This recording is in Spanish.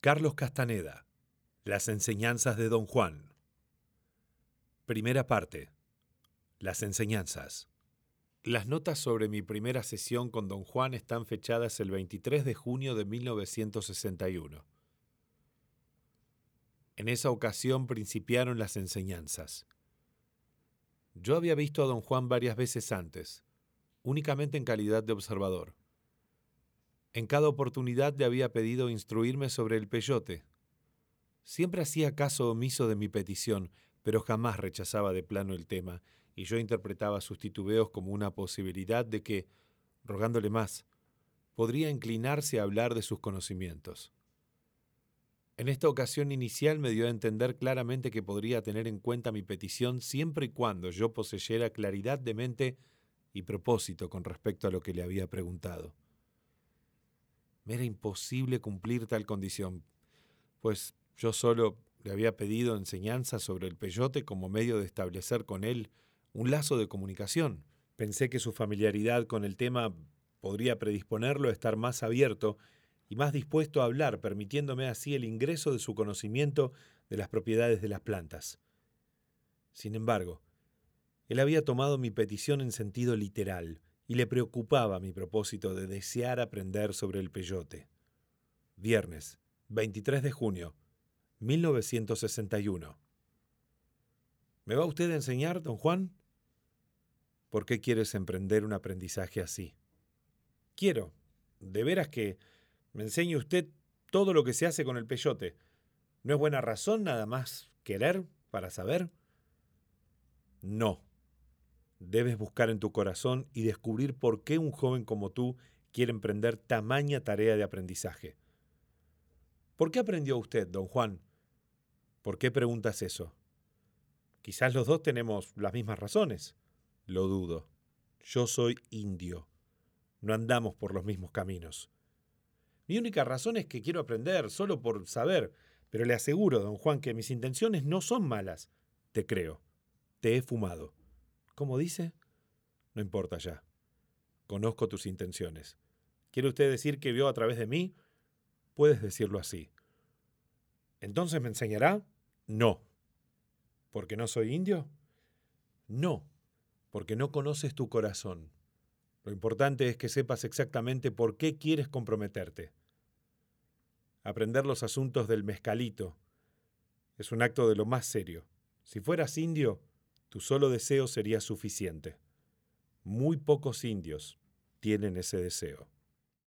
Carlos Castaneda. Las enseñanzas de Don Juan. Primera parte. Las enseñanzas. Las notas sobre mi primera sesión con Don Juan están fechadas el 23 de junio de 1961. En esa ocasión principiaron las enseñanzas. Yo había visto a Don Juan varias veces antes, únicamente en calidad de observador. En cada oportunidad le había pedido instruirme sobre el peyote. Siempre hacía caso omiso de mi petición, pero jamás rechazaba de plano el tema, y yo interpretaba sus titubeos como una posibilidad de que, rogándole más, podría inclinarse a hablar de sus conocimientos. En esta ocasión inicial me dio a entender claramente que podría tener en cuenta mi petición siempre y cuando yo poseyera claridad de mente y propósito con respecto a lo que le había preguntado. Me era imposible cumplir tal condición, pues yo solo le había pedido enseñanza sobre el peyote como medio de establecer con él un lazo de comunicación. Pensé que su familiaridad con el tema podría predisponerlo a estar más abierto y más dispuesto a hablar, permitiéndome así el ingreso de su conocimiento de las propiedades de las plantas. Sin embargo, él había tomado mi petición en sentido literal, y le preocupaba mi propósito de desear aprender sobre el peyote. Viernes, 23 de junio, 1961. ¿Me va usted a enseñar, don Juan? ¿Por qué quieres emprender un aprendizaje así? Quiero, de veras que me enseñe usted todo lo que se hace con el peyote. ¿No es buena razón nada más querer para saber? No, Debes buscar en tu corazón y descubrir por qué un joven como tú quiere emprender tamaña tarea de aprendizaje. ¿Por qué aprendió usted, don Juan? ¿Por qué preguntas eso? Quizás los dos tenemos las mismas razones. Lo dudo. Yo soy indio. No andamos por los mismos caminos. Mi única razón es que quiero aprender, solo por saber, pero le aseguro, don Juan, que mis intenciones no son malas. Te creo. Te he fumado. ¿Cómo dice? No importa ya. Conozco tus intenciones. ¿Quiere usted decir que vio a través de mí? Puedes decirlo así. ¿Entonces me enseñará? No. ¿Porque no soy indio? No, porque no conoces tu corazón. Lo importante es que sepas exactamente por qué quieres comprometerte. Aprender los asuntos del mezcalito es un acto de lo más serio. Si fueras indio, tu solo deseo sería suficiente. Muy pocos indios tienen ese deseo.